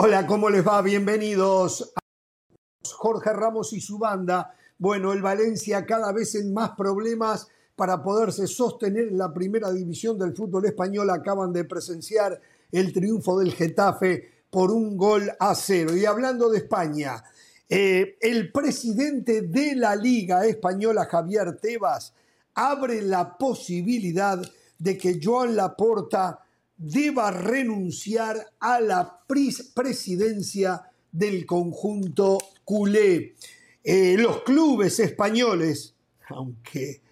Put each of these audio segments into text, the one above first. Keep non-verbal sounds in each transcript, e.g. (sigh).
Hola, ¿cómo les va? Bienvenidos a Jorge Ramos y su banda. Bueno, el Valencia cada vez en más problemas para poderse sostener en la primera división del fútbol español. Acaban de presenciar el triunfo del Getafe por un gol a cero. Y hablando de España, eh, el presidente de la Liga Española, Javier Tebas, abre la posibilidad de que Joan Laporta deba renunciar a la presidencia del conjunto culé. Eh, los clubes españoles, aunque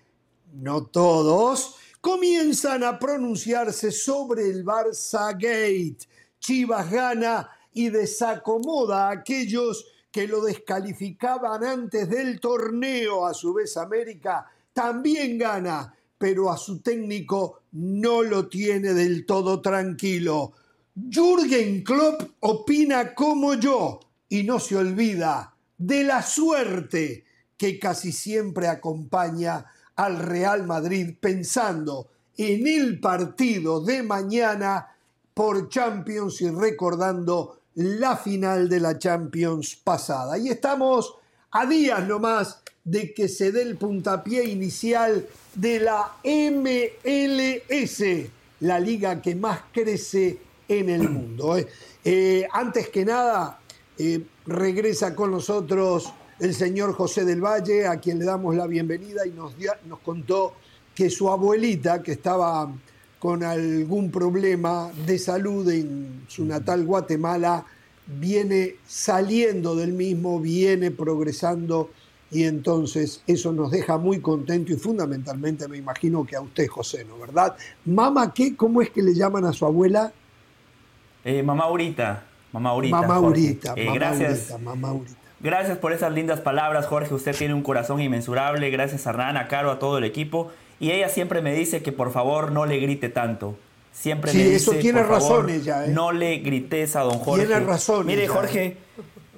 no todos, comienzan a pronunciarse sobre el Barça Gate. Chivas gana y desacomoda a aquellos que lo descalificaban antes del torneo. A su vez, América también gana, pero a su técnico no lo tiene del todo tranquilo. Jürgen Klopp opina como yo y no se olvida de la suerte que casi siempre acompaña al Real Madrid pensando en el partido de mañana por Champions y recordando la final de la Champions pasada. Y estamos a días nomás de que se dé el puntapié inicial de la MLS, la liga que más crece en el mundo. ¿eh? Eh, antes que nada, eh, regresa con nosotros el señor José del Valle, a quien le damos la bienvenida y nos, nos contó que su abuelita, que estaba con algún problema de salud en su natal Guatemala, viene saliendo del mismo, viene progresando y entonces eso nos deja muy contento y fundamentalmente me imagino que a usted, José, ¿no? ¿Verdad? Mamá, ¿qué? ¿Cómo es que le llaman a su abuela? Eh, mamá Aurita. Mamá Aurita. Mamá Aurita. Eh, gracias. mamá Aurita. Gracias por esas lindas palabras, Jorge. Usted tiene un corazón inmensurable. Gracias a Hernán, a Caro, a todo el equipo. Y ella siempre me dice que por favor no le grite tanto. Siempre sí, me dice, eso tiene por razón favor, ella. ¿eh? No le grites a don Jorge. Tiene razón. Mire, ella, Jorge, ¿eh?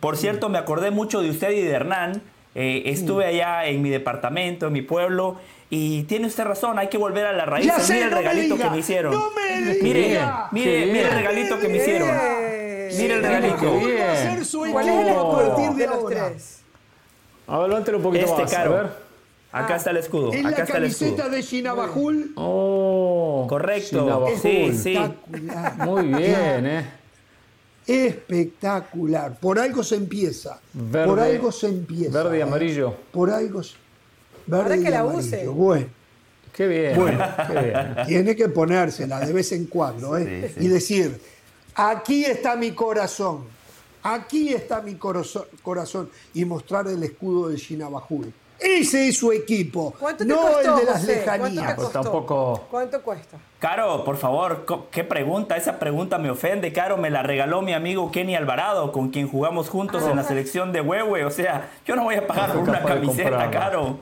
por cierto, me acordé mucho de usted y de Hernán. Eh, estuve allá en mi departamento, en mi pueblo, y tiene usted razón, hay que volver a la raíz. Ya sé, mire el no me regalito diga, que me hicieron. no me diga. mire, mire, mire el regalito que me hicieron. Mire el regalito. Su ¿Cuál es el a partir de los tres? A ver, levántelo un poquito Este más. A caro. ver. Acá está el escudo. Es Acá la está el escudo. camiseta de Shinabajul. Oh. Correcto. Sí, sí. Muy bien, ¿eh? Espectacular. Por algo se empieza. Verde- Por algo se empieza. verde y ¿eh? amarillo. Por algo se... Verde Ahora que y la amarillo. use. Bueno, Qué bien. Bueno. qué bien. tiene que ponérsela de vez en cuando ¿eh? Sí, sí. y decir, aquí está mi corazón, aquí está mi corazón, corazón y mostrar el escudo del Shinabajul. Ese es su equipo, ¿Cuánto te no costó, el de las José? lejanías. ¿Cuánto te Pues costó? tampoco- ¿Cuánto cuesta? Caro, por favor, ¿qué pregunta? Esa pregunta me ofende. Caro, me la regaló mi amigo Kenny Alvarado, con quien jugamos juntos en la selección de Huehue. O sea, yo no voy a pagar por una camiseta. Caro.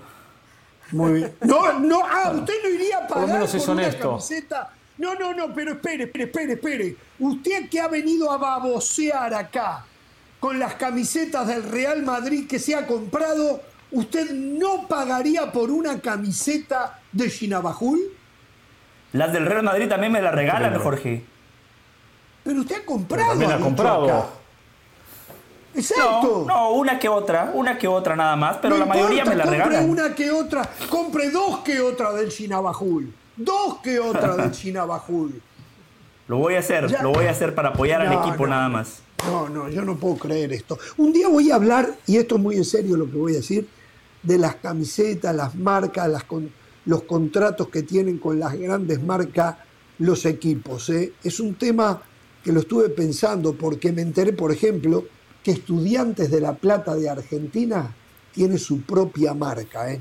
Muy bien. No, no, ah, usted no iría a pagar por una camiseta. No, no, no, pero espere, espere, espere, espere. Usted que ha venido a babosear acá con las camisetas del Real Madrid que se ha comprado, ¿usted no pagaría por una camiseta de Shinabajul? Las del Real Madrid también me la regalan, Pero- Jorge. Pero usted ha comprado. también ha comprado. Exacto. No, no, una que otra, una que otra nada más, pero No la mayoría importa, me la compre regalan. una que otra, compre dos que otra del Shinabajul. Dos que otra del (laughs) Shinabajul. Lo voy a hacer, Ya. lo voy a hacer para apoyar al equipo no. nada más. No, no, yo no puedo creer esto. Un día voy a hablar, y esto es muy en serio lo que voy a decir, de las camisetas, las marcas, las con- los contratos que tienen con las grandes marcas los equipos. ¿eh? Es un tema que lo estuve pensando porque me enteré, por ejemplo, que Estudiantes de La Plata de Argentina tiene su propia marca. ¿eh?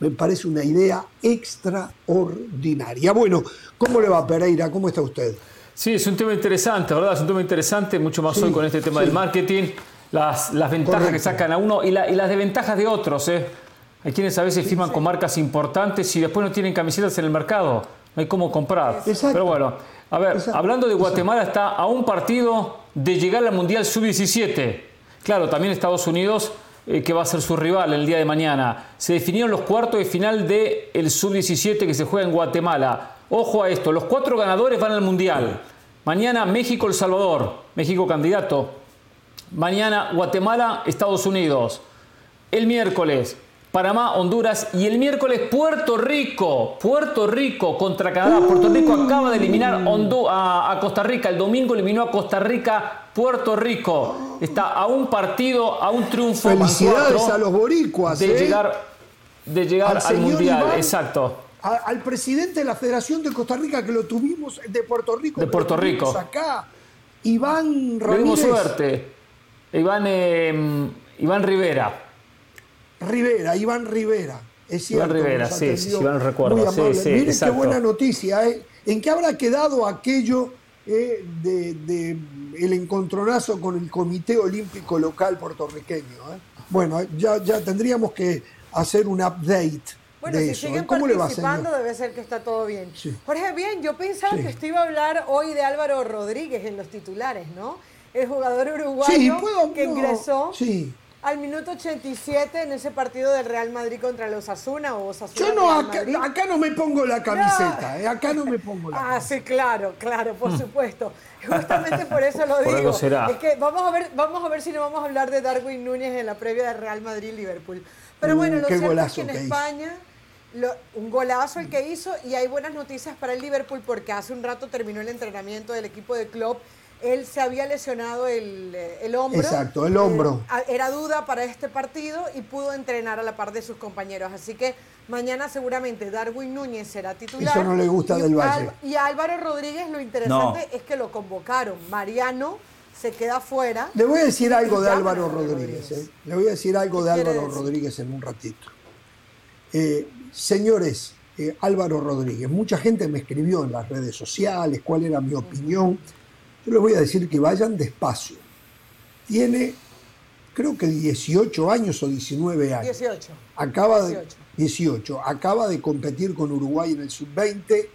Me parece una idea extraordinaria. Bueno, ¿cómo le va Pereira? ¿Cómo está usted? Sí, es un tema interesante, ¿verdad? Es un tema interesante, mucho más Sí, hoy con este tema sí. del marketing, las, las ventajas que sacan a uno y, la- y las desventajas de otros, ¿eh? Hay quienes a veces firman con marcas importantes y después no tienen camisetas en el mercado, no hay cómo comprar. Exacto. Pero bueno, a ver, Exacto. hablando de Guatemala, está a un partido de llegar al Mundial Sub-17. Claro, también Estados Unidos, eh, que va a ser su rival el día de mañana. Se definieron los cuartos de final del Sub-17 que se juega en Guatemala. Ojo a esto, los cuatro ganadores van al Mundial. Mañana México-El Salvador. México candidato, Mañana Guatemala, Estados Unidos. El miércoles Panamá, Honduras y el miércoles Puerto Rico. Puerto Rico contra Canadá. Puerto Rico acaba de eliminar a, Costa Rica. El domingo eliminó a Costa Rica. Puerto Rico está a un partido, a un triunfo. Felicidades a los boricuas. De ¿eh? llegar, de llegar al, Mundial. Exacto. al presidente de la Federación de Costa Rica que lo tuvimos de Puerto Rico. De Puerto Rico. Acá. Iván Ramírez. suerte. Iván, eh, Iván Rivera. Rivera, Iván Rivera. Es cierto, Iván Rivera, sí, sí, Iván recuerdo. Sí, sí, Miren qué buena noticia. ¿eh? ¿En qué habrá quedado aquello eh, de, el encontronazo con el Comité Olímpico Local puertorriqueño? Eh? Bueno, ya, ya tendríamos que hacer un update. Bueno, de si eso. siguen ¿Cómo participando, debe ser que está todo bien. Jorge, bien, yo pensaba que usted iba a hablar hoy de Álvaro Rodríguez en los titulares, ¿no? El jugador uruguayo que ingresó sí al minuto 87 en ese partido del Real Madrid contra los Osasuna o Osasuna Yo no, acá, no me pongo la camiseta, eh, acá no me pongo la (laughs) Ah, sí, claro, claro, por mm. supuesto. Justamente por eso lo (laughs) digo. Es que vamos a ver, vamos a ver si no vamos a hablar de Darwin Núñez en la previa del Real Madrid-Liverpool. Pero mm, bueno, lo cierto es que en España un golazo el que hizo y hay buenas noticias para el Liverpool porque hace un rato terminó el entrenamiento del equipo de Klopp él se había lesionado el, eh, hombro. Exacto, el hombro. Eh, era duda para este partido y pudo entrenar a la par de sus compañeros. Así que mañana seguramente Darwin Núñez será titular. Eso no le gusta del Valle. y Álvaro Rodríguez lo interesante es que lo convocaron. Mariano se queda fuera. Le voy a decir algo de Álvaro Rodríguez. ¿eh? Le voy a decir algo de Álvaro Rodríguez en un ratito. señores, Álvaro Rodríguez, mucha gente me escribió en las redes sociales cuál era mi opinión. Yo les voy a decir que vayan despacio. Tiene, creo que 18 años o 19 años. 18. Acaba de, 18. Acaba de competir con Uruguay en el sub-20.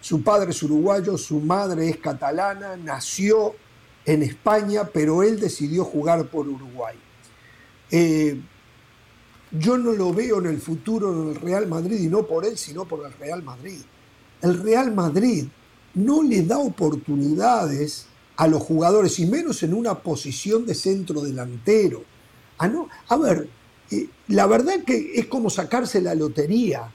Su padre es uruguayo, su madre es catalana, nació en España, pero él decidió jugar por Uruguay. Eh, yo no lo veo en el futuro en el Real Madrid, y no por él, sino por el Real Madrid. El Real Madrid no le da oportunidades a los jugadores, y menos en una posición de centro delantero. A, no, a ver, eh, la verdad que es como sacarse la lotería.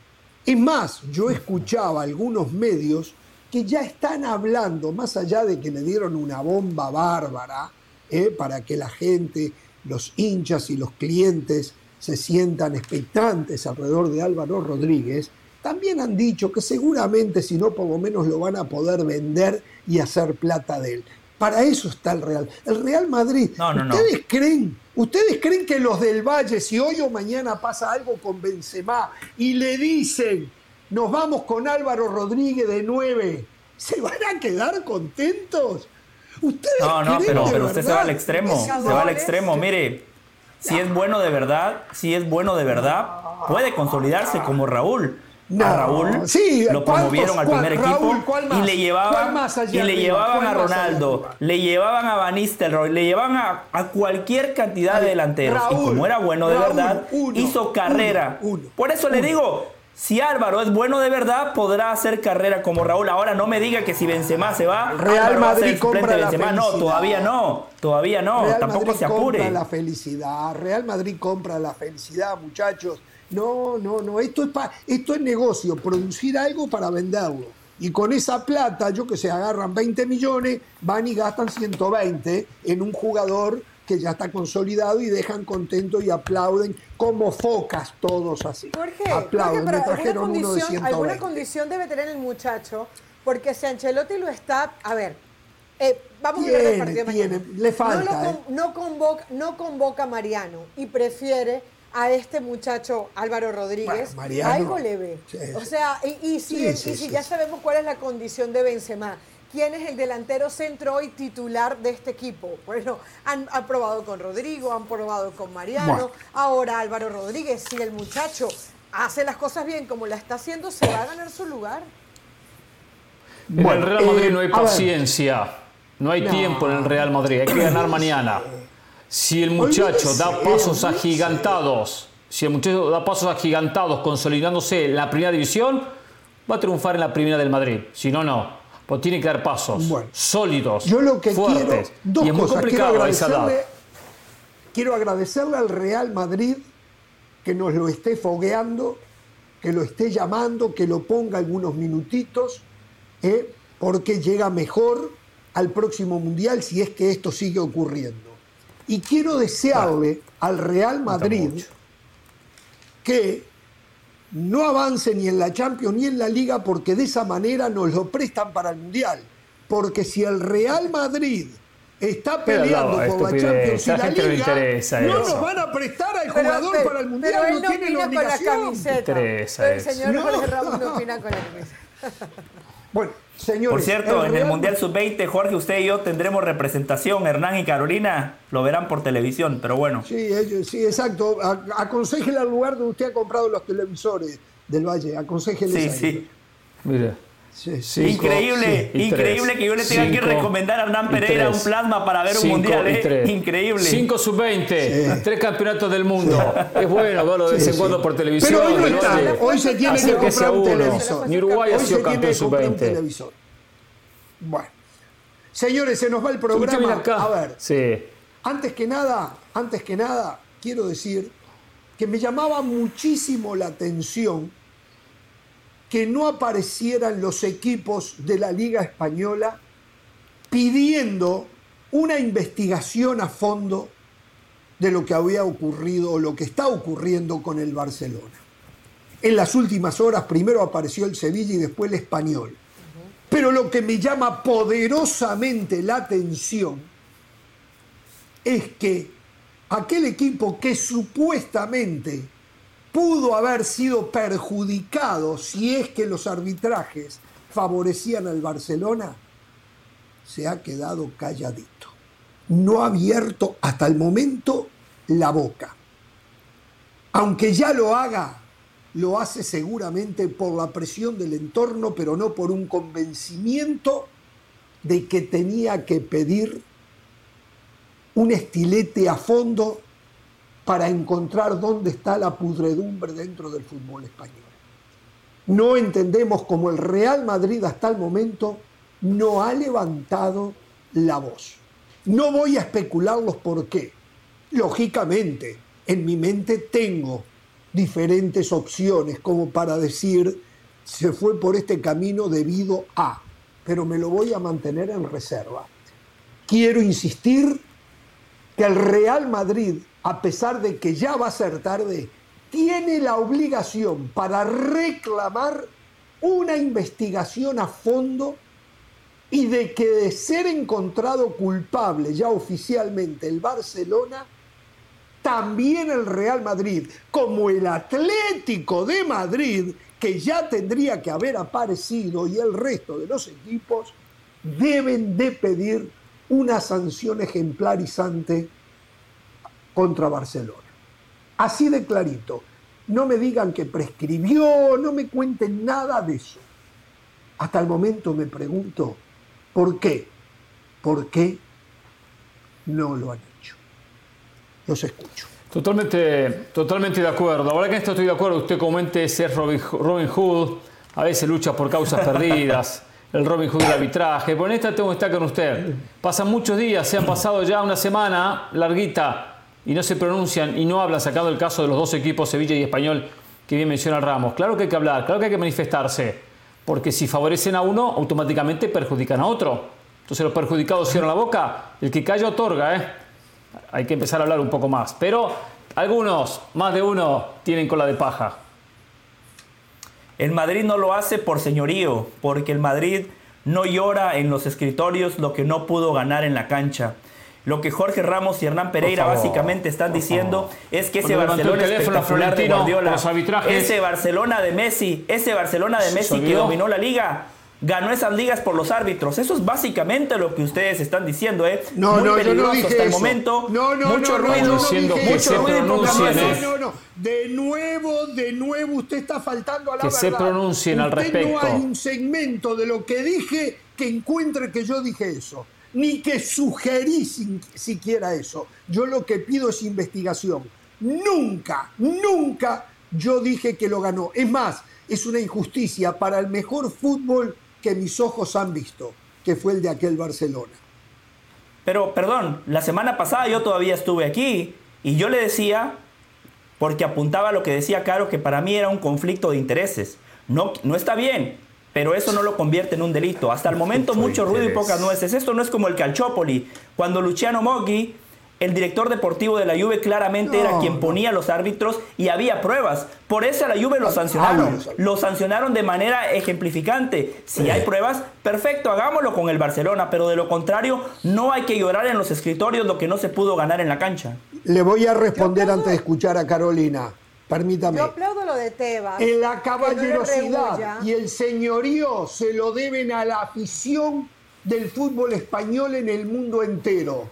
Es más, yo escuchaba algunos medios que ya están hablando, más allá de que le dieron una bomba bárbara eh, para que la gente, los hinchas y los clientes se sientan expectantes alrededor de Álvaro Rodríguez, también han dicho que seguramente, si no, por lo menos lo van a poder vender y hacer plata de él. Para eso está el Real. El Real Madrid. ¿Ustedes creen? ¿Ustedes creen que los del Valle, si hoy o mañana pasa algo con Benzema y le dicen, nos vamos con Álvaro Rodríguez de 9, ¿se van a quedar contentos? ¿Ustedes no, no, pero, pero usted se va al extremo. Se va al extremo. Mire, si es bueno de verdad, si es bueno de verdad, puede consolidarse como Raúl a Raúl, sí, lo promovieron al primer equipo y le llevaban, y le llevaban a Ronaldo, le llevaban a Van Nistelrooy, le llevaban a, cualquier cantidad de delanteros. y como era bueno de verdad, hizo carrera. Por eso le digo, si Álvaro es bueno de verdad, podrá hacer carrera como Raúl. Ahora no me diga que si Benzema se va, Real Madrid compra la Felicidad. No, todavía no, todavía no. Tampoco se apure. Compra la felicidad. Real Madrid compra la felicidad, muchachos. No, no, no, esto es, esto es negocio, producir algo para venderlo. Y con esa plata, yo que sé, agarran 20 millones, van y gastan 120 en un jugador que ya está consolidado y dejan contento y aplauden como focas todos así. Jorge, aplauden, me trajeron uno de 120. Alguna condición debe tener el muchacho, porque si Ancelotti lo está, a ver, eh, vamos a ver el partido tiene, Le falta. ¿eh? No, convoca, no convoca a Mariano y prefiere a este muchacho Álvaro Rodríguez, algo le ve. O sea, y, si, si ya sabemos cuál es la condición de Benzema, ¿quién es el delantero centro hoy titular de este equipo? Bueno, han, probado con Rodrigo, han probado con Mariano, ahora Álvaro Rodríguez, si el muchacho hace las cosas bien como la está haciendo, se va a ganar su lugar. En el Real Madrid no hay eh, paciencia, no hay tiempo en el Real Madrid, hay que ganar mañana. Si el muchacho da pasos agigantados, si el muchacho da pasos agigantados consolidándose en la primera división, va a triunfar en la primera del Madrid. Si no, no. Pues tiene que dar pasos sólidos, yo lo que fuertes. Quiero, dos y es muy complicado a esa edad. quiero agradecerle al Real Madrid que nos lo esté fogueando, que lo esté llamando, que lo ponga algunos minutitos, ¿eh? porque llega mejor al próximo Mundial si es que esto sigue ocurriendo. Y quiero desearle al Real Madrid que no avance ni en la Champions ni en la Liga porque de esa manera nos lo prestan para el Mundial. Porque si el Real Madrid está peleando por la Champions y la, Liga, no nos van a prestar al jugador para el Mundial, pero él no, tiene la obligación. el señor Jorge Ramos no opina con él. Bueno, señores. Por cierto, en el Mundial Sub-20, Jorge, usted y yo tendremos representación. Hernán y Carolina lo verán por televisión, pero bueno. Sí, sí exacto. Aconsejele al lugar donde usted ha comprado los televisores del Valle. Aconsejele. Sí, sí. Mire increíble, increíble que yo le tenga que recomendar a Hernán Pereira un plasma para ver un mundial. ¿eh? Increíble. 5 sub 20, tres campeonatos del mundo. es bueno verlo de vez en cuando por televisión. Pero hoy no está. Hoy se tiene que comprar un televisor. Ni Uruguay ha sido campeón sub 20. Bueno. Señores, se nos va el programa. A ver. Sí. Antes que nada, antes que nada, quiero decir que me llamaba muchísimo la atención que no aparecieran los equipos de la Liga Española pidiendo una investigación a fondo de lo que había ocurrido o lo que está ocurriendo con el Barcelona. En las últimas horas primero apareció el Sevilla y después el Español. Pero lo que me llama poderosamente la atención es que aquel equipo que supuestamente pudo haber sido perjudicado si es que los arbitrajes favorecían al Barcelona, se ha quedado calladito. No ha abierto hasta el momento la boca. Aunque ya lo haga, lo hace seguramente por la presión del entorno, pero no por un convencimiento de que tenía que pedir un estilete a fondo para encontrar dónde está la pudredumbre dentro del fútbol español. No entendemos cómo el Real Madrid hasta el momento no ha levantado la voz. No voy a especularlos por qué. Lógicamente, en mi mente tengo diferentes opciones como para decir se fue por este camino debido a, pero me lo voy a mantener en reserva. Quiero insistir que el Real Madrid a pesar de que ya va a ser tarde, tiene la obligación para reclamar una investigación a fondo y de que de ser encontrado culpable ya oficialmente el Barcelona, también el Real Madrid, como el Atlético de Madrid, que ya tendría que haber aparecido, y el resto de los equipos, deben de pedir una sanción ejemplarizante contra Barcelona. Así de clarito. No me digan que prescribió, no me cuenten nada de eso. Hasta el momento me pregunto, ¿por qué? ¿Por qué no lo han hecho? Los escucho. Totalmente, totalmente de acuerdo. Ahora que en esto estoy de acuerdo, usted comente ser Robin, Robin Hood, a veces lucha por causas (laughs) perdidas, el Robin Hood del arbitraje, pero en esta tengo que estar con usted. Pasan muchos días, se han pasado ya una semana larguita y no se pronuncian y no hablan, sacando el caso de los dos equipos, Sevilla y Español, que bien menciona Ramos. Claro que hay que hablar, claro que hay que manifestarse, porque si favorecen a uno, automáticamente perjudican a otro. Entonces los perjudicados cierran la boca, el que calla otorga, ¿eh? Hay que empezar a hablar un poco más. Pero algunos, más de uno, tienen cola de paja. El Madrid no lo hace por señorío, porque el Madrid no llora en los escritorios lo que no pudo ganar en la cancha. Lo que Jorge Ramos y Hernán Pereira básicamente están diciendo es que ese Barcelona espectacular de Guardiola, ese Barcelona de Messi, ese Barcelona de Messi que dominó la liga, ganó esas ligas por los árbitros. Eso es básicamente lo que ustedes están diciendo, ¿eh? No, Muy no, peligroso no dije hasta el momento. No, no, mucho ruido, mucho ruido no, no, no, De nuevo, de nuevo, usted está faltando a la que verdad. Que se pronuncien al respecto. No hay un segmento de lo que dije que encuentre que yo dije eso ni que sugerí siquiera eso. Yo lo que pido es investigación. Nunca, nunca yo dije que lo ganó. Es más, es una injusticia para el mejor fútbol que mis ojos han visto, que fue el de aquel Barcelona. Pero, perdón, la semana pasada yo todavía estuve aquí Y yo le decía, porque apuntaba a lo que decía Caro, que para mí era un conflicto de intereses. No, no está bien, pero eso no lo convierte en un delito. Hasta el momento mucho ruido y pocas nueces. Esto no es como el Calciopoli, cuando Luciano Moggi el director deportivo de la Juve claramente era quien ponía los árbitros y había pruebas. Por eso a la Juve lo sancionaron. Lo sancionaron de manera ejemplificante. Si hay pruebas, perfecto, hagámoslo con el Barcelona, pero de lo contrario, no hay que llorar en los escritorios lo que no se pudo ganar en la cancha. Le voy a responder antes de escuchar a Carolina. Permítame. Yo aplaudo lo de Tebas. En la caballerosidad y el señorío se lo deben a la afición del fútbol español en el mundo entero.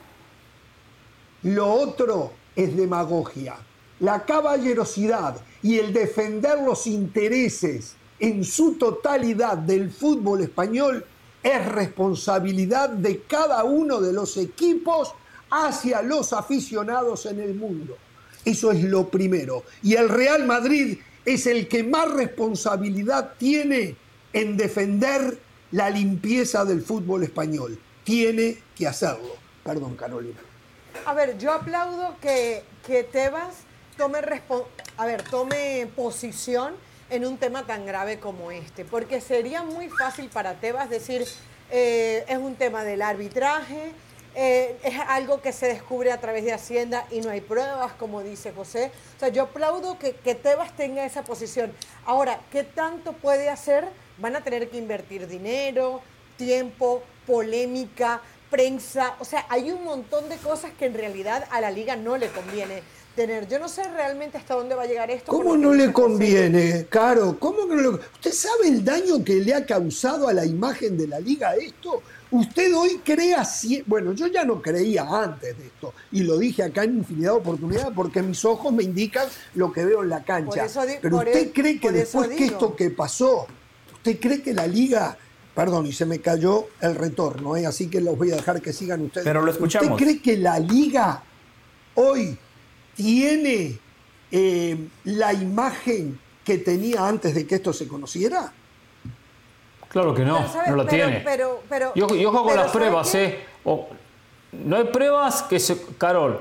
Lo otro es demagogia. La caballerosidad y el defender los intereses en su totalidad del fútbol español es responsabilidad de cada uno de los equipos hacia los aficionados en el mundo. Eso es lo primero. Y el Real Madrid es el que más responsabilidad tiene en defender la limpieza del fútbol español. Tiene que hacerlo. Perdón, Carolina. A ver, yo aplaudo que, que Tebas tome, a ver, tome posición en un tema tan grave como este, porque sería muy fácil para Tebas decir, eh, es un tema del arbitraje, eh, es algo que se descubre a través de Hacienda y no hay pruebas, como dice José. O sea, yo aplaudo que, que Tebas tenga esa posición. Ahora, ¿qué tanto puede hacer? Van a tener que invertir dinero, tiempo, polémica, prensa, o sea, hay un montón de cosas que en realidad a la liga no le conviene tener. Yo no sé realmente hasta dónde va a llegar esto. ¿Cómo no le conviene, Caro? ¿Cómo que no ¿Usted sabe el daño que le ha causado a la imagen de la liga esto? Usted hoy crea, bueno, yo ya no creía antes de esto, y lo dije acá en infinidad de oportunidades, porque mis ojos me indican lo que veo en la cancha. Pero usted e- cree que después que esto que pasó, usted cree que la liga Perdón, y se me cayó el retorno, ¿eh? así que los voy a dejar que sigan ustedes. Pero lo escuchamos. ¿Usted cree que la liga hoy tiene eh, la imagen que tenía antes de que esto se conociera? Claro que no, no lo tiene. Pero, pero, y, ojo, con las pruebas, ¿eh? no hay pruebas que se. Carol,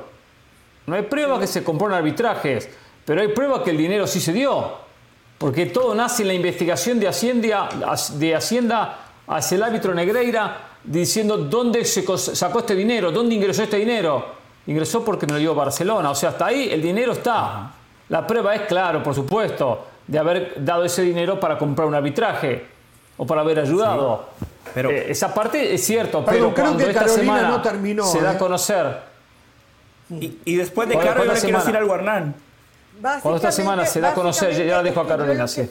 no hay pruebas que se compraron arbitrajes, pero hay pruebas que el dinero sí se dio. Porque todo nace en la investigación de Hacienda, de Hacienda hacia el árbitro Negreira diciendo dónde se sacó este dinero, dónde ingresó este dinero. Ingresó porque me lo dio Barcelona. O sea, hasta ahí el dinero está. La prueba es, claro, por supuesto, de haber dado ese dinero para comprar un arbitraje o para haber ayudado. pero, eh, esa parte es cierto, pero, cuando esta semana no terminó, se da a ¿eh? conocer. Y, después de Carlos, yo le quiero decir algo Hernán. Cuando esta semana se da a conocer, ya la dejo a Carolina, sí.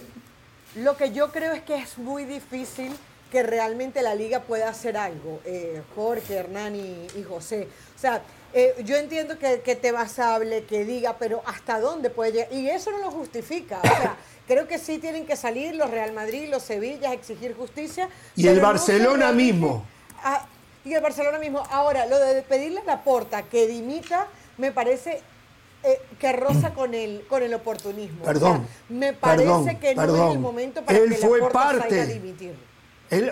Lo que yo creo es que es muy difícil que realmente la liga pueda hacer algo, eh, Jorge, Hernán y, José. O sea, eh, yo entiendo que, que te hable, que diga, pero ¿hasta dónde puede llegar? Y eso no lo justifica. O sea, (coughs) creo que sí tienen que salir los Real Madrid, los Sevillas, exigir justicia. Y el Barcelona mismo. Ah, y el Barcelona mismo. Ahora, lo de pedirle a la porta que dimita me parece eh, que roza con el, con el oportunismo. Perdón. me parece que no es el momento para él que fue la parte. a dimitir.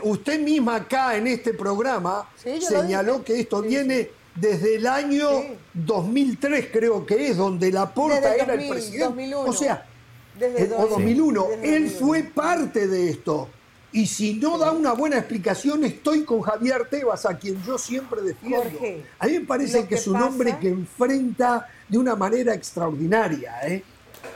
usted misma acá en este programa señaló que esto viene desde el año 2003, creo que es, donde la porta era el presidente. 2001. O sea, desde o 2001. Él fue parte de esto. Y si no da una buena explicación, estoy con Javier Tebas, a quien yo siempre defiendo. a mí me parece que, es un hombre que enfrenta de una manera extraordinaria. ¿eh?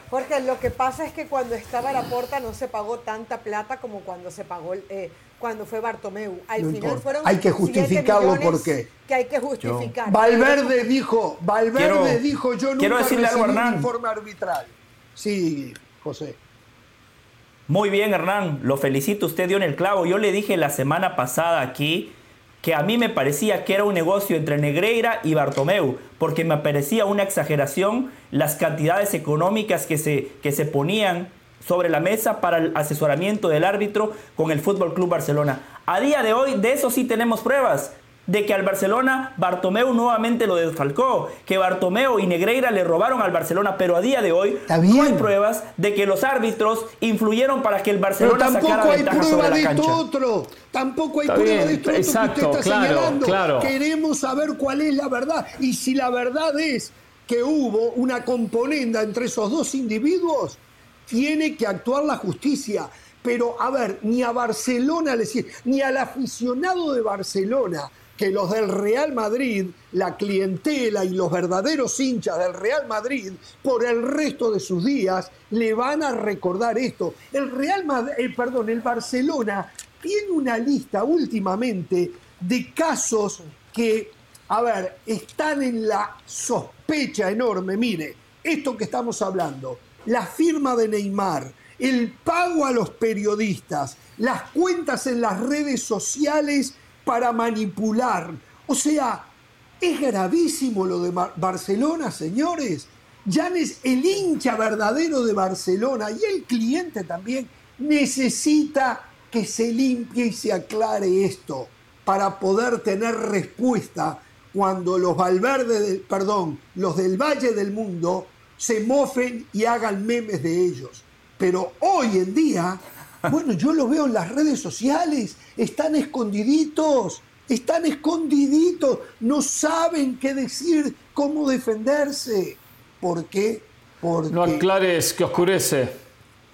Porque lo que pasa es que cuando estaba la porta no se pagó tanta plata como cuando se pagó eh, cuando fue Bartomeu. Al final fueron hay que justificarlo porque que hay que justificar. Valverde dijo, Valverde dijo, yo nunca recibí un informe arbitral. Sí, José. Muy bien, Hernán, lo felicito, usted dio en el clavo. Yo le dije la semana pasada aquí que a mí me parecía que era un negocio entre Negreira y Bartomeu, porque me parecía una exageración las cantidades económicas que se, que se ponían sobre la mesa para el asesoramiento del árbitro con el Fútbol Club Barcelona. A día de hoy, de eso sí tenemos pruebas de que al Barcelona Bartomeu nuevamente lo desfalcó, que Bartomeu y Negreira le robaron al Barcelona, pero a día de hoy no hay pruebas de que los árbitros influyeron para que el Barcelona pero sacara hay ventaja sobre la cancha. Esto otro. Tampoco hay prueba de esto Exacto, que usted está claro, señalando. Queremos saber cuál es la verdad y si la verdad es que hubo una componenda entre esos dos individuos, tiene que actuar la justicia. Pero, a ver, ni a Barcelona, ni al aficionado de Barcelona, que los del Real Madrid, la clientela y los verdaderos hinchas del Real Madrid, por el resto de sus días, le van a recordar esto. El Real Madrid, eh, perdón, el Barcelona tiene una lista últimamente de casos que, a ver, están en la sospecha enorme. Mire, esto que estamos hablando, la firma de Neymar, el pago a los periodistas, las cuentas en las redes sociales para manipular. O sea, es gravísimo lo de Barcelona, señores. Ya es el hincha verdadero de Barcelona y el cliente también necesita que se limpie y se aclare esto para poder tener respuesta cuando los Valverde, del, perdón, los del Valle del Mundo se mofen y hagan memes de ellos. Pero hoy en día bueno, yo lo veo en las redes sociales, están escondiditos, están escondiditos, no saben qué decir, cómo defenderse. ¿Por qué? Porque... No aclares que oscurece.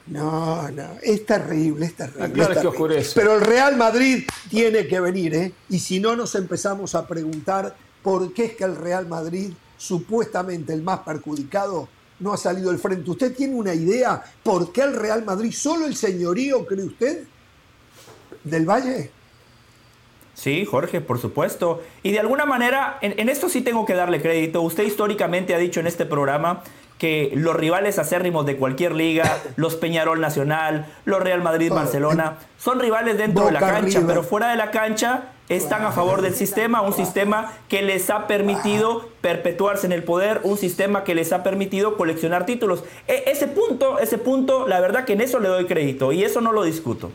No, no, es terrible, es terrible. Aclares que oscurece. Pero el Real Madrid tiene que venir, ¿eh? Y si no, nos empezamos a preguntar por qué es que el Real Madrid, supuestamente el más perjudicado, no ha salido al frente. ¿Usted tiene una idea por qué el Real Madrid, solo el señorío, cree usted, del Valle? Sí, Jorge, por supuesto. Y de alguna manera, en, esto sí tengo que darle crédito. Usted históricamente ha dicho en este programa que los rivales acérrimos de cualquier liga, (laughs) los Peñarol Nacional, los Real Madrid Barcelona, son rivales dentro de la cancha, pero fuera de la cancha están a favor del sistema, un sistema que les ha permitido perpetuarse en el poder, un sistema que les ha permitido coleccionar títulos. E, ese punto, ese punto, la verdad que en eso le doy crédito y eso no lo discuto.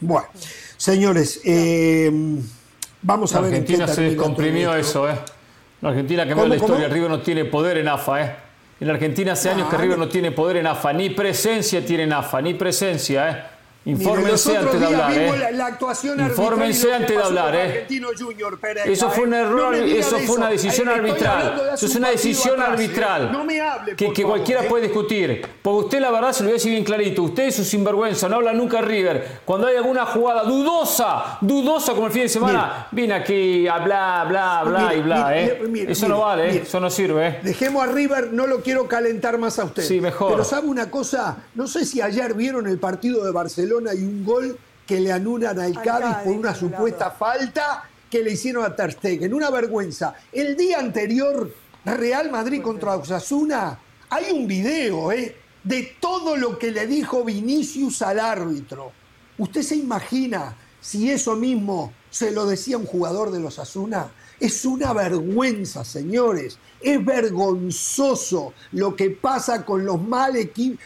Bueno, señores, eh, vamos a ver. Argentina se descomprimió eso, ¿eh? La Argentina que la historia, River no tiene poder en AFA, ¿eh? En la Argentina hace años que River no tiene poder en AFA, ni presencia tiene en AFA, ni presencia, ¿eh? Infórmense antes de hablar, ¿eh? La, actuación Infórmense antes de hablar, ¿eh? eso fue un ¿eh? error, eso fue una decisión arbitral. Eso es una decisión arbitral. No me hable, que, que cualquiera ¿eh? puede discutir. Porque usted, la verdad, se lo voy a decir bien clarito. Usted es un sinvergüenza, no habla nunca River. Cuando hay alguna jugada dudosa, dudosa como el fin de semana, viene aquí a bla, bla, bla y bla, ¿eh? eso no vale, ¿eh? Eso no sirve, ¿eh? Dejemos a River, no lo quiero calentar más a usted. Sí, mejor. Pero sabe una cosa, no sé si ayer vieron el partido de Barcelona y un gol que le anulan al Cádiz por una supuesta falta que le hicieron a Ter Stegen. Una vergüenza. El día anterior, Real Madrid contra Osasuna, hay un video ¿eh? de todo lo que le dijo Vinicius al árbitro. ¿Usted se imagina si eso mismo se lo decía un jugador de los Asuna? Es una vergüenza, señores. Es vergonzoso lo que pasa con los, mal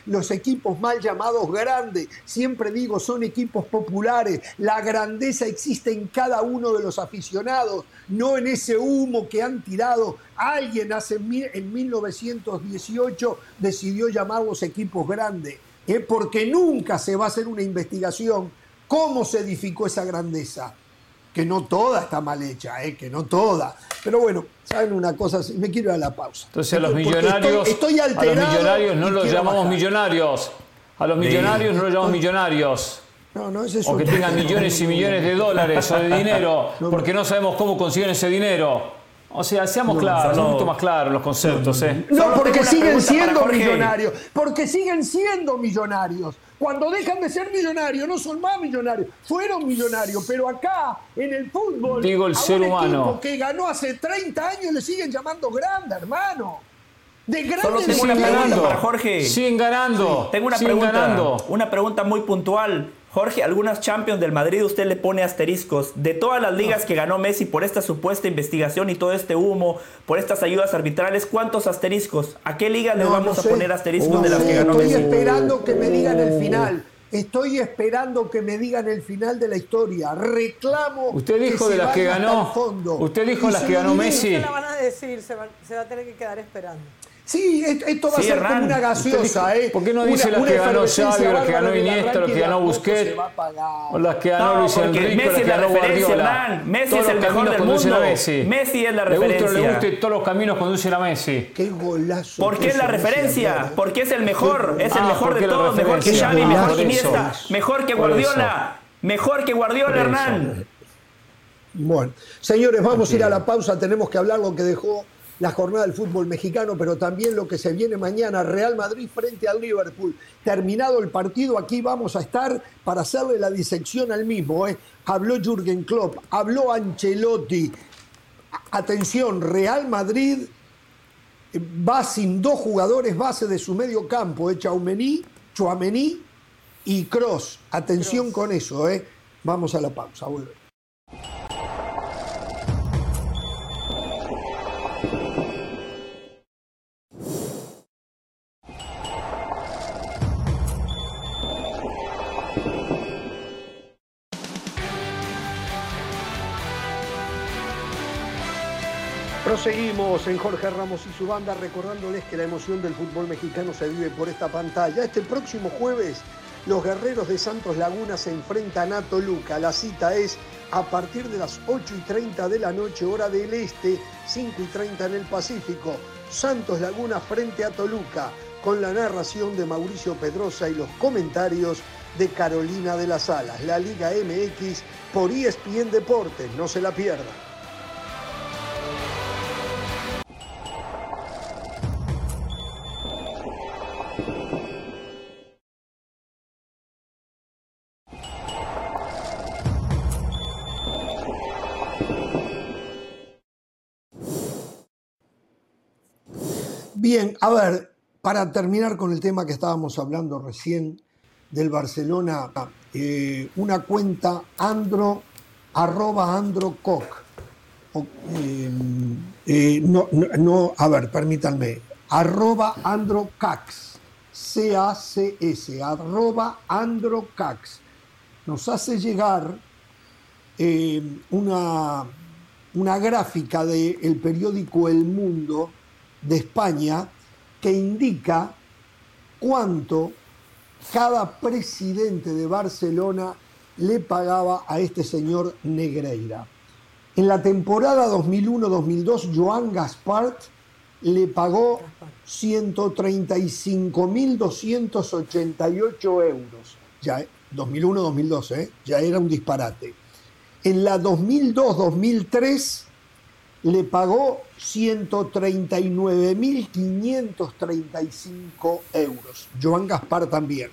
los equipos mal llamados grandes. Siempre digo, son equipos populares. La grandeza existe en cada uno de los aficionados, no en ese humo que han tirado. Alguien hace en 1918 decidió llamarlos equipos grandes, ¿eh? porque nunca se va a hacer una investigación cómo se edificó esa grandeza que no toda está mal hecha, ¿eh? que no toda. Pero bueno, ¿saben una cosa? Me quiero ir a la pausa. Entonces a los millonarios, estoy, a los millonarios no los llamamos millonarios. A los millonarios no los llamamos millonarios. No, no, es eso. O que tengan (laughs) millones y millones de dólares o de dinero, porque no sabemos cómo consiguen ese dinero. O sea, seamos claros, un poquito más claros los conceptos. ¿eh? No, porque siguen siendo millonarios. Porque siguen siendo millonarios. Cuando dejan de ser millonarios, no son más millonarios. Fueron millonarios, pero acá, en el fútbol, Digo el ser humano. que ganó hace 30 años le siguen llamando grande, hermano. De grande siguen ganando. Para Jorge. Siguen ganando. Tengo una pregunta. Una pregunta muy puntual. Jorge, algunas Champions del Madrid usted le pone asteriscos. De todas las ligas que ganó Messi por esta supuesta investigación y todo este humo, por estas ayudas arbitrales, ¿cuántos asteriscos? ¿A qué liga le vamos a poner asteriscos de las que ganó Messi? Estoy esperando que me digan el final. Estoy esperando que me digan el final de la historia. Reclamo. Usted dijo de las que ganó. Usted dijo las que ganó Messi. Se la van a decir, se va, a tener que quedar esperando. Sí, esto va a ser como una gaseosa, ¿eh? ¿Por qué no dice las que ganó Xavi, las que ganó Iniesta, las que ganó Busquets, o las que ganó Luis Enrique, las que ganó Guardiola? Messi es el mejor del mundo. Messi. Messi es la referencia. Le guste, le guste, todos los caminos conducen a Messi. Qué golazo. ¿Por qué es la referencia? Porque es el mejor, es el mejor de todos, mejor que Xavi, mejor que Iniesta, mejor que Guardiola, mejor que Guardiola Hernán. Bueno, señores, vamos a ir a la pausa, tenemos que hablar lo que dejó la jornada del fútbol mexicano, pero también lo que se viene mañana, Real Madrid frente al Liverpool. Terminado el partido, aquí vamos a estar para hacerle la disección al mismo. ¿eh? Habló Jürgen Klopp, habló Ancelotti. Atención, Real Madrid eh, va sin dos jugadores base de su medio campo, ¿eh? Chaumení, Chouameni y Cross. Atención con eso, ¿eh? Vamos a la pausa, vuelve. Proseguimos en Jorge Ramos y su banda recordándoles que la emoción del fútbol mexicano se vive por esta pantalla. Este próximo jueves los guerreros de Santos Laguna se enfrentan a Toluca. La cita es a partir de las 8 y 30 de la noche, hora del este, 5 y 30 en el Pacífico. Santos Laguna frente a Toluca, con la narración de Mauricio Pedrosa y los comentarios de Carolina de las Alas. La Liga MX por ESPN Deportes, no se la pierdan. Bien, a ver, para terminar con el tema que estábamos hablando recién del Barcelona, eh, una cuenta andro, arroba andrococ. Eh, eh, no, no, a ver, permítanme, arroba androcax, C-A-C-S, arroba androcax. Nos hace llegar una, una gráfica del periódico El Mundo, de España que indica cuánto cada presidente de Barcelona le pagaba a este señor Negreira. En la temporada 2001-2002, Joan Gaspart le pagó 135.288 euros. Ya, 2001-2002, ¿eh? ya era un disparate. En la 2002-2003 le pagó 139.535 euros. Joan Gaspar también.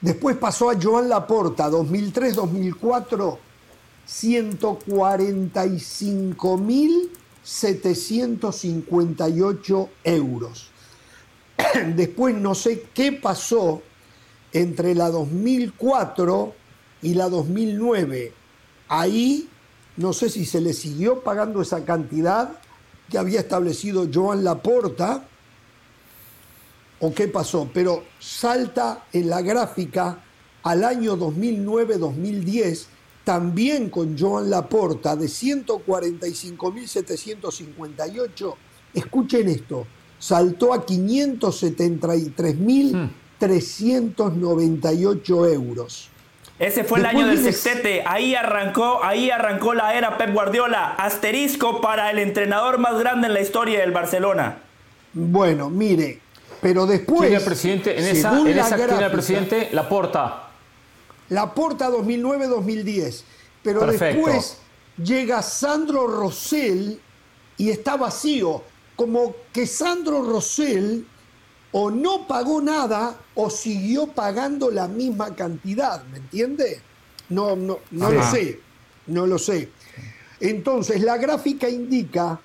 Después pasó a Joan Laporta, 2003-2004, 145.758 euros. (clears throat) Después no sé qué pasó entre la 2004 y la 2009. Ahí no sé si se le siguió pagando esa cantidad que había establecido Joan Laporta o qué pasó, pero salta en la gráfica al año 2009-2010, también con Joan Laporta, de 145.758. Escuchen esto, saltó a 573.398 euros. Ese fue el año del sextete. Ahí arrancó, ahí arrancó la era Pep Guardiola. Asterisco para el entrenador más grande en la historia del Barcelona. Bueno, mire, pero después. ¿Quién el presidente? En esa, en esa el presidente? La Porta. La Porta 2009-2010. Pero después llega Sandro Rosell y está vacío. Como que Sandro Rosell o no pagó nada o siguió pagando la misma cantidad, ¿me entiende? No, no, no lo sé, no lo sé. Entonces, la gráfica indica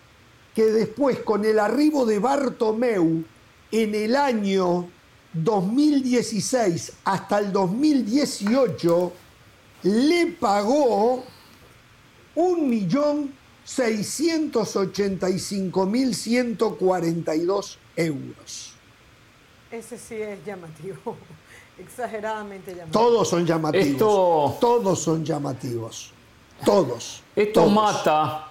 que después, con el arribo de Bartomeu en el año 2016 hasta el 2018, le pagó 1.685.142 euros. Ese sí es llamativo, (laughs) exageradamente llamativo. Todos son llamativos. Todos son llamativos. Todos. Esto mata,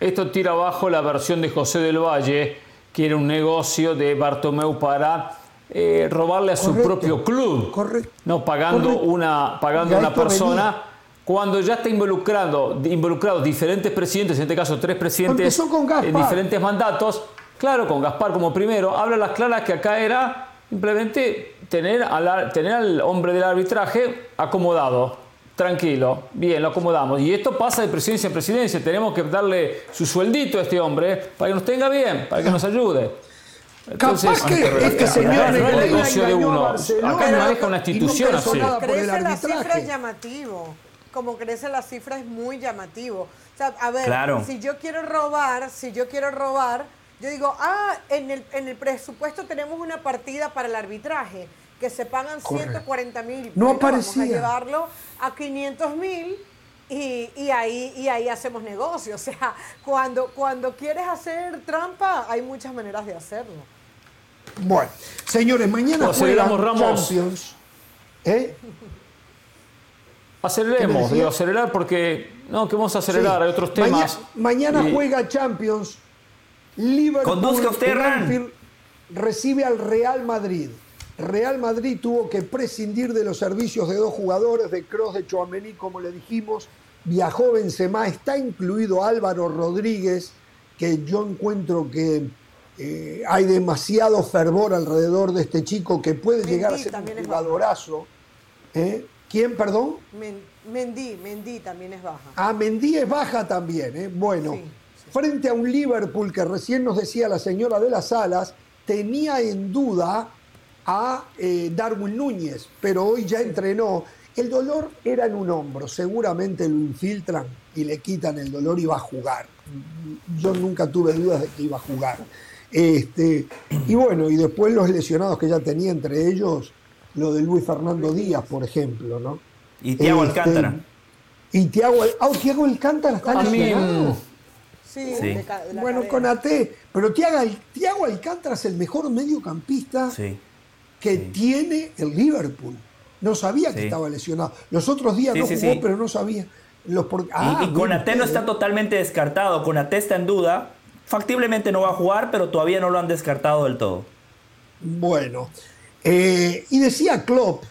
esto tira abajo la versión de José del Valle, que era un negocio de Bartomeu para eh, robarle a su propio club, correcto, no pagando una pagando una persona. cuando ya está involucrado involucrados diferentes presidentes, en este caso tres presidentes en diferentes mandatos, claro, con Gaspar como primero, habla las claras que acá era simplemente tener, tener al hombre del arbitraje acomodado, tranquilo, bien, lo acomodamos. Y esto pasa de presidencia en presidencia, tenemos que darle su sueldito a este hombre para que nos tenga bien, para que nos ayude. Entonces, Capaz que este señor no, es negocio de uno. Acá no deja una institución así. Crece la cifra es llamativo. Como crece la cifra es muy llamativo. O sea, a ver, si yo quiero robar, si yo quiero robar, yo digo, ah, en el, en el presupuesto tenemos una partida para el arbitraje, que se pagan 140 mil. No aparecía. Vamos a llevarlo a 500 mil y, y, ahí, y ahí hacemos negocio. O sea, cuando, cuando quieres hacer trampa, hay muchas maneras de hacerlo. Bueno, señores, mañana aceleramos Ramos. ¿Eh? Aceleremos, digo, acelerar porque no, que vamos a acelerar, hay otros temas. mañana juega Champions Liverpool usted, recibe al Real Madrid. Real Madrid tuvo que prescindir de los servicios de dos jugadores, de Cross, de Chouameni, como le dijimos. Viajó Benzema, está incluido Álvaro Rodríguez, que yo encuentro que eh, hay demasiado fervor alrededor de este chico que puede llegar a ser un jugadorazo. ¿Eh? ¿Quién, perdón? Mendy, Mendy también es baja. Ah, Mendy es baja también, ¿eh? Bueno frente a un Liverpool que recién nos decía la señora de las Alas, tenía en duda a eh, Darwin Núñez, pero hoy ya entrenó. El dolor era en un hombro, seguramente lo infiltran y le quitan el dolor y va a jugar. Yo nunca tuve dudas de que iba a jugar. Este, y bueno, y después los lesionados que ya tenía, entre ellos lo de Luis Fernando Díaz, por ejemplo, ¿no? Y Tiago este, Alcántara. Y Tiago, oh, Tiago Alcántara está lesionado. Sí, bueno, con AT, pero Tiago, Alcántara es el mejor mediocampista que tiene el Liverpool. No sabía que estaba lesionado. Los otros días no jugó, pero no sabía. Los y, ah, con AT no está totalmente descartado. Con AT está en duda. Factiblemente no va a jugar, pero todavía no lo han descartado del todo. Bueno. Eh, y decía Klopp,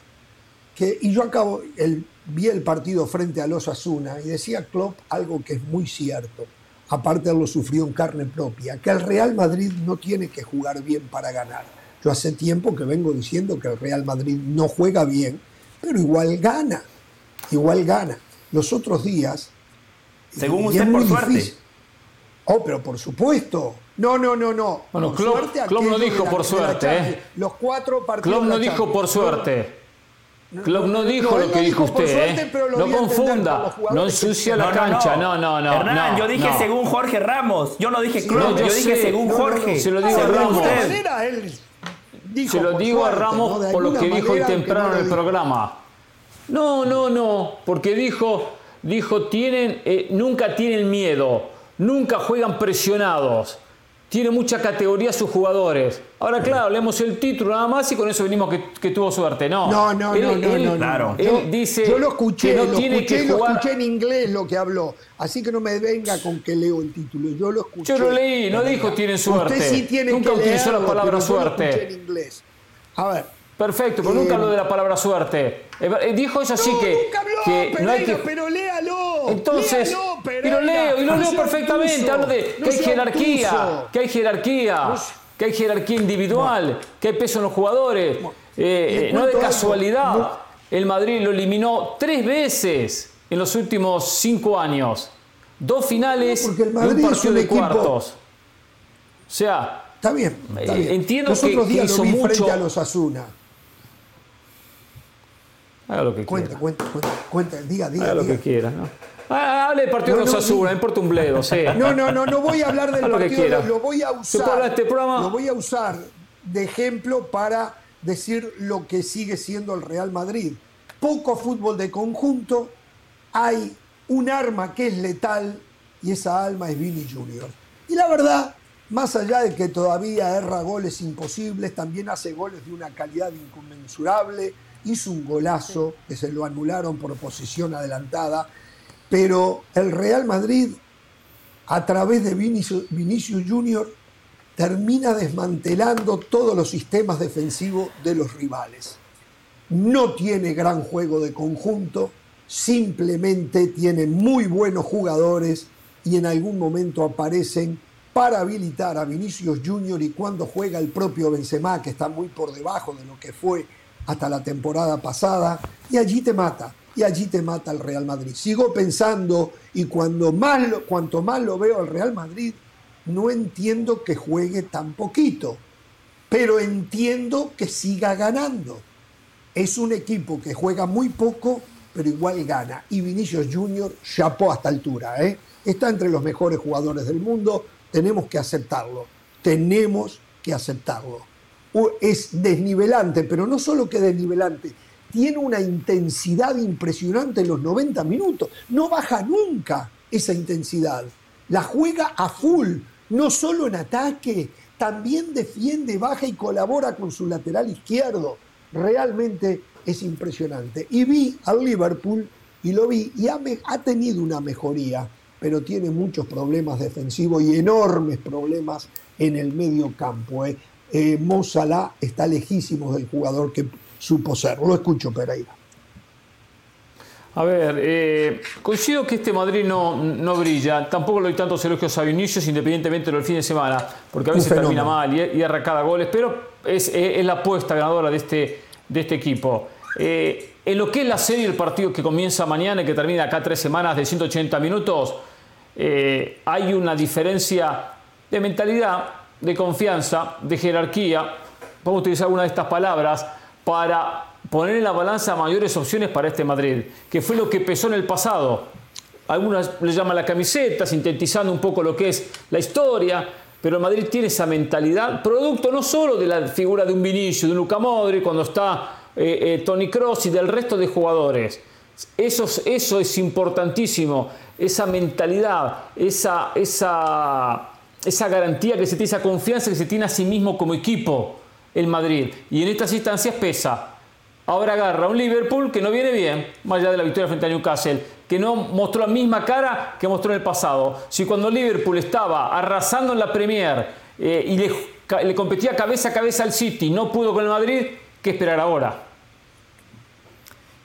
que, y yo acabo, el, vi el partido frente a los Asuna, y decía Klopp algo que es muy cierto aparte de lo sufrió en carne propia, que el Real Madrid no tiene que jugar bien para ganar. Yo hace tiempo que vengo diciendo que el Real Madrid no juega bien, pero igual gana, igual gana. Los otros días... Según usted, por suerte. Oh, pero por supuesto. No, no, no, no. Bueno, Klopp, no dijo por suerte. ¿eh? Los cuatro partidos. Klopp no dijo por suerte. Klopp no dijo lo que dijo usted, ¿eh? No confunda, no ensucia la cancha, no, no, no. Hernán, yo dije según Jorge Ramos, yo no dije Klopp, yo, dije según Jorge. Se lo digo a Ramos. Se lo digo a Ramos por lo que dijo hoy temprano en el programa. No, no, no, porque dijo, dijo, tienen, eh, nunca tienen miedo, nunca juegan presionados tiene mucha categoría sus jugadores. Ahora, claro, leemos el título nada más y con eso venimos que, tuvo suerte. No, no, no, no, no, claro. Él dice yo lo escuché, que no lo tiene escuché, que jugar... lo escuché en inglés lo que habló. Así que no me venga con que leo el título. Yo lo escuché. Yo lo leí, no dijo tienen suerte. Usted sí tiene Nunca que utilizó la palabra suerte. Lo escuché en inglés. A ver. Perfecto, pero nunca habló de la palabra suerte. Eh, eh, dijo eso así que, nunca habló, que no hay que... pero léalo. Entonces, léalo, pero leo y lo leo perfectamente. Hablo de que hay jerarquía, que hay jerarquía, que hay jerarquía individual, que hay peso en los jugadores. Eh, no de casualidad. El Madrid lo eliminó tres veces en los últimos cinco años. Dos finales y un partido de cuartos. O sea, Está bien. Está bien. Entiendo Los que, otros días hizo lo vi mucho. frente a los Asuna. Haga lo que cuenta, quiera. Cuenta, cuenta, cuenta, diga, diga. Haga lo que quiera, ¿no? Ah, hable del partido de los Asuna, no importa un bledo, sí. No, no, no, no voy a hablar del (laughs) lo partido, que lo voy a usar. Este programa? Lo voy a usar de ejemplo para decir lo que sigue siendo el Real Madrid. Poco fútbol de conjunto, hay un arma que es letal y esa alma es Vini Junior. Y la verdad, más allá de que todavía erra goles imposibles, también hace goles de una calidad inconmensurable. Hizo un golazo que se lo anularon por posición adelantada. Pero el Real Madrid, a través de Vinicius, Vinicius Junior, termina desmantelando todos los sistemas defensivos de los rivales. No tiene gran juego de conjunto, simplemente tiene muy buenos jugadores y en algún momento aparecen para habilitar a Vinicius Junior y cuando juega el propio Benzema, que está muy por debajo de lo que fue hasta la temporada pasada, y allí te mata, y allí te mata el Real Madrid. Sigo pensando, y cuando más, cuanto más lo veo al Real Madrid, no entiendo que juegue tan poquito, pero entiendo que siga ganando. Es un equipo que juega muy poco, pero igual gana. Y Vinicius Junior chapó a esta altura. ¿eh? Está entre los mejores jugadores del mundo. Tenemos que aceptarlo. Tenemos que aceptarlo. Es desnivelante, pero no solo que desnivelante, tiene una intensidad impresionante en los 90 minutos. No baja nunca esa intensidad. La juega a full no solo en ataque, también defiende, baja y colabora con su lateral izquierdo. Realmente es impresionante. Y vi al Liverpool y lo vi y ha, tenido una mejoría, pero tiene muchos problemas defensivos y enormes problemas en el medio campo. ¿eh? Eh, está lejísimo del jugador que supo ser. Lo escucho, Pereira. A ver, eh, coincido que este Madrid no, no brilla. Tampoco lo doy tantos elogios a Vinicius, independientemente del fin de semana, porque a veces termina mal y, y arrancada goles, pero es, la apuesta ganadora de este, de este equipo. Eh, en lo que es la serie del partido que comienza mañana y que termina acá tres semanas de 180 minutos, eh, hay una diferencia de mentalidad, de confianza, de jerarquía. Vamos a utilizar alguna de estas palabras para poner en la balanza mayores opciones para este Madrid, que fue lo que pesó en el pasado. Algunas le llaman la camiseta, sintetizando un poco lo que es la historia, pero Madrid tiene esa mentalidad, producto no solo de la figura de un Vinicius, de un Luca Modri, cuando está eh, eh, Tony Cross y del resto de jugadores. Eso, eso es importantísimo, esa mentalidad, esa, esa, esa garantía que se tiene, esa confianza que se tiene a sí mismo como equipo el Madrid. Y en estas instancias pesa. Ahora agarra un Liverpool que no viene bien, más allá de la victoria frente a Newcastle, que no mostró la misma cara que mostró en el pasado. Si cuando Liverpool estaba arrasando en la Premier eh, y le, competía cabeza a cabeza al City, no pudo con el Madrid, ¿qué esperar ahora?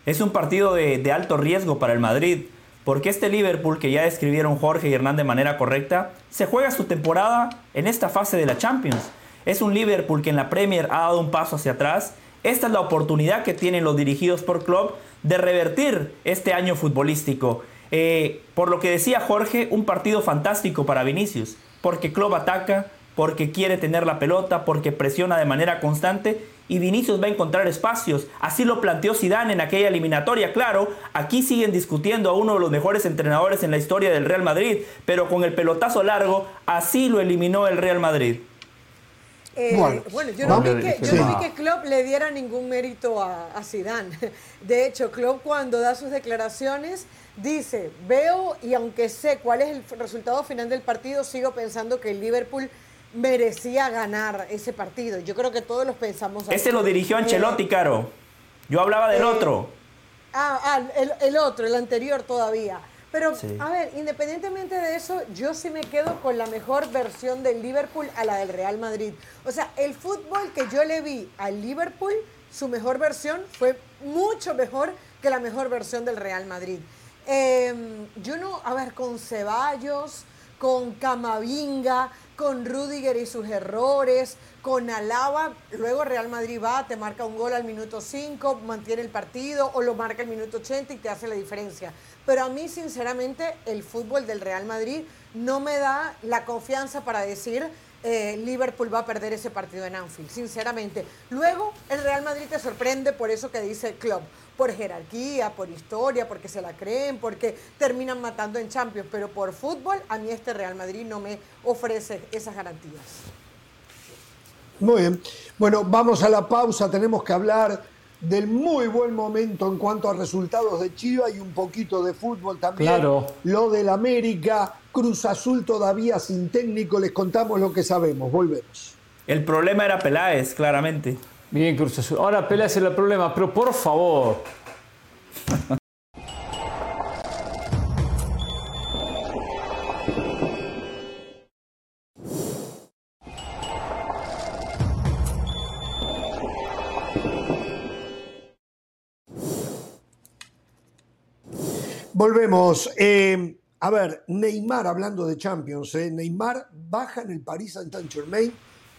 Es un partido de, de alto riesgo para el Madrid, porque este Liverpool, que ya describieron Jorge y Hernán de manera correcta, se juega su temporada en esta fase de la Champions. Es un Liverpool que en la Premier ha dado un paso hacia atrás esta es la oportunidad que tienen los dirigidos por Club de revertir este año futbolístico. Eh, por lo que decía Jorge, un partido fantástico para Vinicius, porque Club ataca, porque quiere tener la pelota, porque presiona de manera constante y Vinicius va a encontrar espacios. Así lo planteó Zidane en aquella eliminatoria. Claro, aquí siguen discutiendo a uno de los mejores entrenadores en la historia del Real Madrid, pero con el pelotazo largo, así lo eliminó el Real Madrid. Eh, bueno, yo, no vi, que, yo Klopp le diera ningún mérito a, a Zidane. (laughs) De hecho, Klopp cuando da sus declaraciones dice, veo y aunque sé cuál es el resultado final del partido, sigo pensando que el Liverpool merecía ganar ese partido. Yo creo que todos los pensamos así. Este lo dirigió Ancelotti, Caro. Yo hablaba del eh, otro. Ah, ah el, el, otro, el anterior todavía. Pero, a ver, independientemente de eso, yo sí me quedo con la mejor versión del Liverpool a la del Real Madrid. O sea, el fútbol que yo le vi al Liverpool, su mejor versión fue mucho mejor que la mejor versión del Real Madrid. Em, yo no, a ver, con Ceballos, con Camavinga, con Rudiger y sus errores, con Alaba, luego Real Madrid va, te marca un gol al minuto 5, mantiene el partido, o lo marca al minuto 80 y te hace la diferencia. Pero a mí, sinceramente, el fútbol del Real Madrid no me da la confianza para decir eh, Liverpool va a perder ese partido en Anfield, sinceramente. Luego, el Real Madrid te sorprende por eso que dice club, por jerarquía, por historia, porque se la creen, porque terminan matando en Champions, pero por fútbol, a mí este Real Madrid no me ofrece esas garantías. Muy bien. Bueno, vamos a la pausa, tenemos que hablar del muy buen momento en cuanto a resultados de Chivas y un poquito de fútbol también. Claro. Lo del América, Cruz Azul todavía sin técnico, les contamos lo que sabemos. Volvemos. El problema era Peláez, claramente. Bien, Cruz Azul. Ahora Pelé es el problema, pero por favor. Volvemos. Em, a ver, Neymar, hablando de Champions, eh, Neymar baja en el Paris Saint-Germain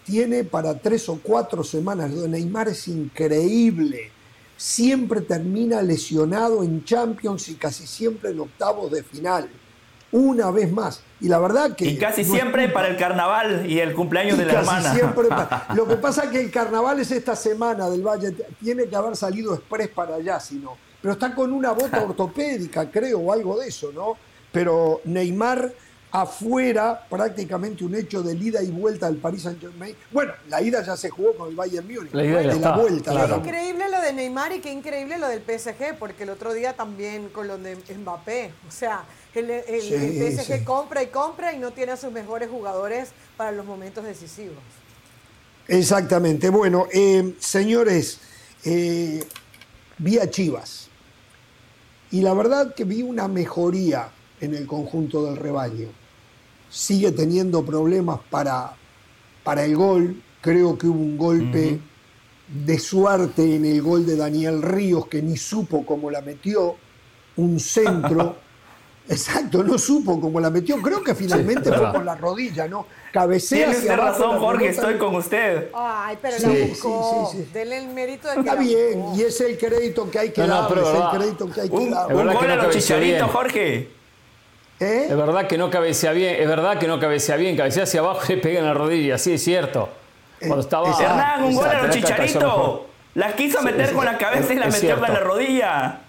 tiene para tres o cuatro semanas. Lo de Neymar es increíble. Siempre termina lesionado en Champions y casi siempre en octavos de final. Una vez más. Y la verdad que. Y casi siempre para el carnaval y el cumpleaños de la hermana. Siempre (laughs) Lo que pasa es que el carnaval es esta semana del Valle. Tiene que haber salido express para allá, si no. Pero está con una bota (laughs) ortopédica, creo, o algo de eso, ¿no? Pero Neymar afuera, prácticamente un hecho de ida y vuelta del Paris Saint Germain. Bueno, la ida ya se jugó con el Bayern Múnich. La ida la vuelta. Qué increíble lo de Neymar y qué increíble lo del PSG, porque el otro día también con lo de Mbappé. O sea, el, PSG compra y compra y no tiene a sus mejores jugadores para los momentos decisivos. Exactamente. Bueno, eh, señores, eh, vi a Chivas. Y la verdad que vi una mejoría en el conjunto del rebaño. Sigue teniendo problemas para, para el gol. Creo que hubo un golpe de suerte en el gol de Daniel Ríos que ni supo cómo la metió. Un centro. (laughs) Exacto, no supo cómo la metió. Creo que finalmente fue con la rodilla, ¿no? Cabecea. Tiene razón, Jorge, estoy con usted. Ay, pero la buscó. Sí, Dele el mérito de que Está bien, y es el crédito que hay que dar. es el crédito que hay que dar. Un gol a los chicharitos, Jorge. ¿Eh? Es verdad que no cabecea bien, es verdad que no cabecea bien, cabecea hacia abajo y le pega en la rodilla, sí, es cierto. Cuando estaba. Hernán, un gol a los chicharitos. La quiso meter con la cabeza y la metió con la rodilla.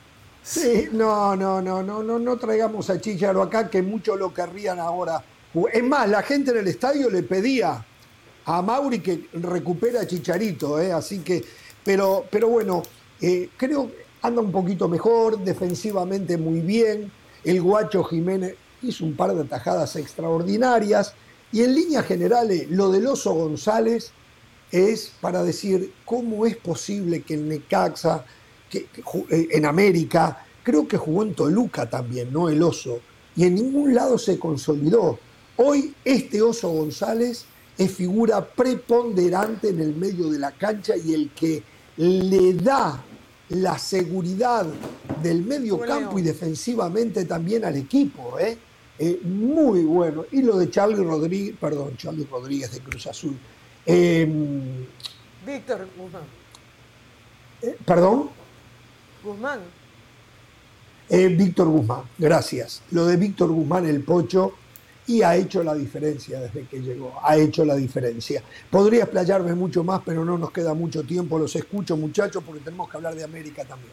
Sí, no, no, no, no, no, no traigamos a Chicharo acá, que muchos lo querrían ahora. Es más, la gente en el estadio le pedía a Mauri que recupera a Chicharito, ¿eh? así que, pero, pero bueno, eh, creo que anda un poquito mejor, defensivamente muy bien. El guacho Jiménez hizo un par de atajadas extraordinarias. Y en líneas generales, lo del Oso González es para decir cómo es posible que el Necaxa que, eh, en América, creo que jugó en Toluca también, no el oso, y en ningún lado se consolidó. Hoy este oso González es figura preponderante en el medio de la cancha y el que le da la seguridad del medio campo y defensivamente también al equipo. ¿eh? ¿Eh? muy bueno. Y lo de Charlie Rodríguez, perdón, Charlie Rodríguez de Cruz Azul. Em, Víctor Guzmán. Eh, ¿Perdón? Guzmán. Eh, Víctor Guzmán, gracias. Lo de Víctor Guzmán, el pocho, y ha hecho la diferencia desde que llegó, ha hecho la diferencia. Podría explayarme mucho más, pero no nos queda mucho tiempo. Los escucho, muchachos, porque tenemos que hablar de América también.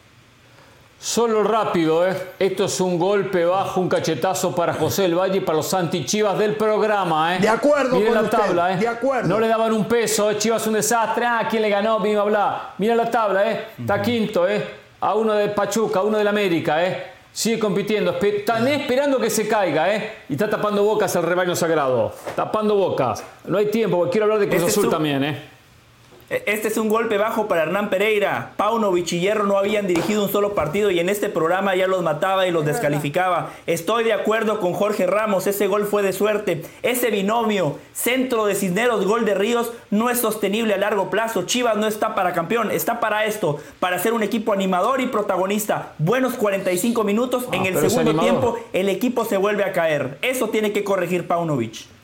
Solo rápido, ¿eh? Esto es un golpe bajo, un cachetazo para José El Valle y para los anti-Chivas del programa, ¿eh? De acuerdo Miren la tabla, ¿eh? De acuerdo. No le daban un peso, ¿eh? Chivas un desastre. Ah, ¿quién le ganó? Vino a hablar. Mira la tabla, ¿eh? Está quinto, ¿eh? A uno de Pachuca, a uno del América, ¿eh? Sigue compitiendo. Están esperando que se caiga, ¿eh? Y está tapando bocas el rebaño sagrado. Tapando bocas. No hay tiempo, porque quiero hablar de Cruz Azul también, ¿eh? Este es un golpe bajo para Hernán Pereira. Paunovic y Hierro no habían dirigido un solo partido y en este programa ya los mataba y los descalificaba. Estoy de acuerdo con Jorge Ramos, ese gol fue de suerte. Ese binomio, centro de Cisneros, gol de Ríos, no es sostenible a largo plazo. Chivas no está para campeón, está para esto, para ser un equipo animador y protagonista. Buenos 45 minutos, en el segundo tiempo el equipo se vuelve a caer. Eso tiene que corregir Paunovic.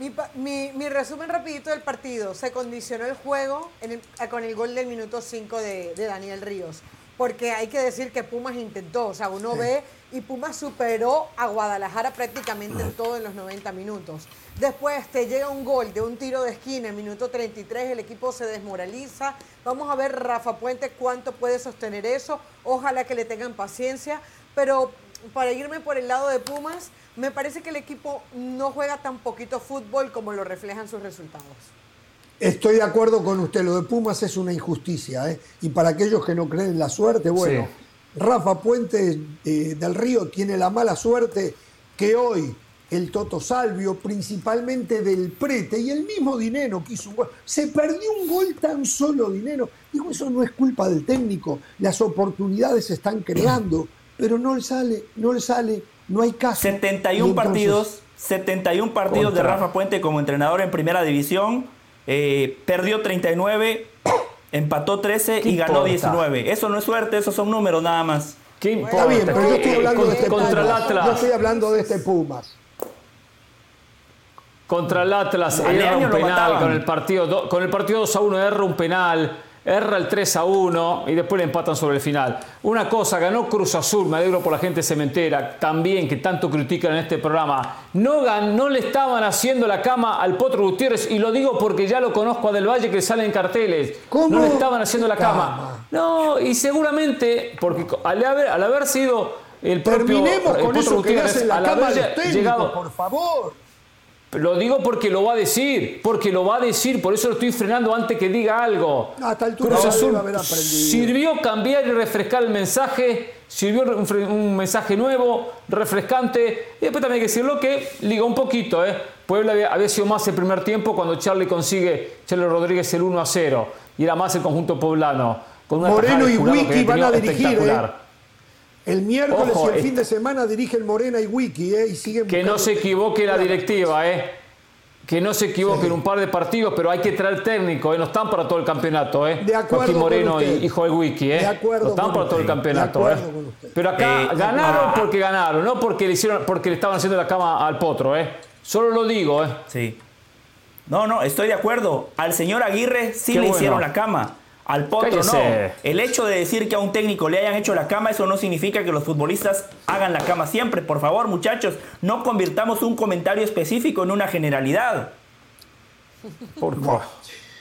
Mi, resumen rapidito del partido. Se condicionó el juego con el gol del minuto 5 de, Daniel Ríos. Porque hay que decir que Pumas intentó. O sea, uno ve y Pumas superó a Guadalajara prácticamente en todo en los 90 minutos. Después te llega un gol de un tiro de esquina en minuto 33, el equipo se desmoraliza. Vamos a ver Rafa Puente cuánto puede sostener eso. Ojalá que le tengan paciencia. Pero para irme por el lado de Pumas, me parece que el equipo no juega tan poquito fútbol como lo reflejan sus resultados. Estoy de acuerdo con usted, lo de Pumas es una injusticia. ¿eh? Y para aquellos que no creen en la suerte, bueno, Rafa Puente eh, del Río tiene la mala suerte que hoy el Toto Salvio, principalmente del Prete, y el mismo dinero que hizo un gol. Se perdió un gol tan solo dinero. Digo, eso no es culpa del técnico. Las oportunidades se están creando pero no le sale, no le sale, no hay caso. 71 partidos, 71 partidos de Rafa Puente como entrenador en primera división, eh, perdió 39, (coughs) empató 13 y ganó 19. Eso no es suerte, esos son números nada más. ¿Qué importa? Está bien, pero yo estoy hablando de este contra el Atlas. Yo estoy hablando de este Pumas. Contra el Atlas un penal con el partido con el partido 2 a 1 erra un penal erra el 3 a 1 y después le empatan sobre el final. Una cosa, ganó Cruz Azul, me alegro por la gente cementera, también que tanto critican en este programa. No, no le estaban haciendo la cama al Potro Gutiérrez y lo digo porque ya lo conozco a Del Valle que sale en carteles. ¿Cómo? No le estaban haciendo la cama. No, y seguramente, porque al haber, al haber sido el propio Terminemos con Potro eso Gutiérrez, que la cama llegado, por favor. Lo digo porque lo va a decir, porque lo va a decir, por eso lo estoy frenando antes que diga algo. Hasta altura Cruz Azul sirvió cambiar y refrescar el mensaje, sirvió un, mensaje nuevo, refrescante, y después también hay que decirlo que liga un poquito, ¿eh? Puebla había, sido más el primer tiempo cuando Charlie consigue, Charlie Rodríguez el 1 a 0, y era más el conjunto poblano. Con Moreno y Wiki van a dirigir, ¿eh? El miércoles y el fin de semana dirigen Morena y Wiki, ¿eh? Y siguen que no se equivoque la directiva, ¿eh? Que no se equivoque en un par de partidos, pero hay que traer técnico, ¿eh? No están para todo el campeonato, ¿eh? De acuerdo Joaquín Moreno y Joel Wiki, ¿eh? De acuerdo. No están para todo el campeonato, ¿eh? Pero acá eh, ganaron porque ganaron, no porque le hicieron, porque le estaban haciendo la cama al potro, ¿eh? Solo lo digo, ¿eh? Sí. No, no, estoy de acuerdo. Al señor Aguirre sí le hicieron la cama. Al potro no. El hecho de decir que a un técnico le hayan hecho la cama, eso no significa que los futbolistas hagan la cama siempre. Por favor, muchachos, no convirtamos un comentario específico en una generalidad. Por favor.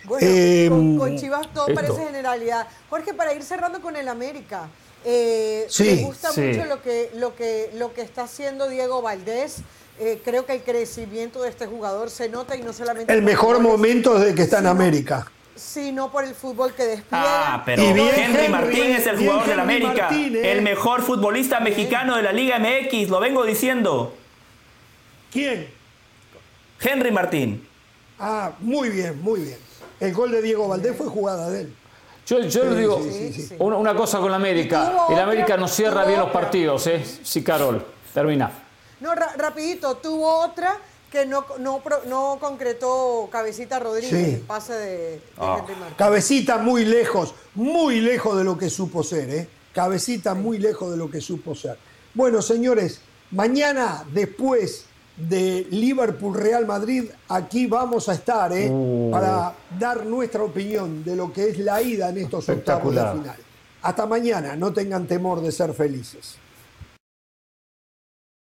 Bueno, eh, con, Chivas todo parece generalidad. Jorge, para ir cerrando con el América, eh, me gusta mucho lo que, lo, que, lo que está haciendo Diego Valdés. Eh, creo que el crecimiento de este jugador se nota y no solamente... El mejor momento desde que está en América sino por el fútbol que despliega. Ah, pero Henry, Martín es el jugador del América, ¿eh? el mejor futbolista mexicano de la Liga MX, lo vengo diciendo. ¿Quién? Henry Martín. Ah, muy bien, muy bien. El gol de Diego Valdés fue jugada de él. Yo, yo le digo una, cosa con la América. El América no cierra bien los partidos, ¿eh? Sí, Carol. Termina. No, rapidito. Tuvo otra que no, no, no concretó Cabecita Rodríguez, el pase de, ah. Cabecita muy lejos, muy lejos de lo que supo ser, ¿eh? Cabecita muy lejos de lo que supo ser. Bueno, señores, mañana después de Liverpool Real Madrid, aquí vamos a estar, ¿eh? Uh. Para dar nuestra opinión de lo que es la ida en estos octavos de final. Hasta mañana, no tengan temor de ser felices.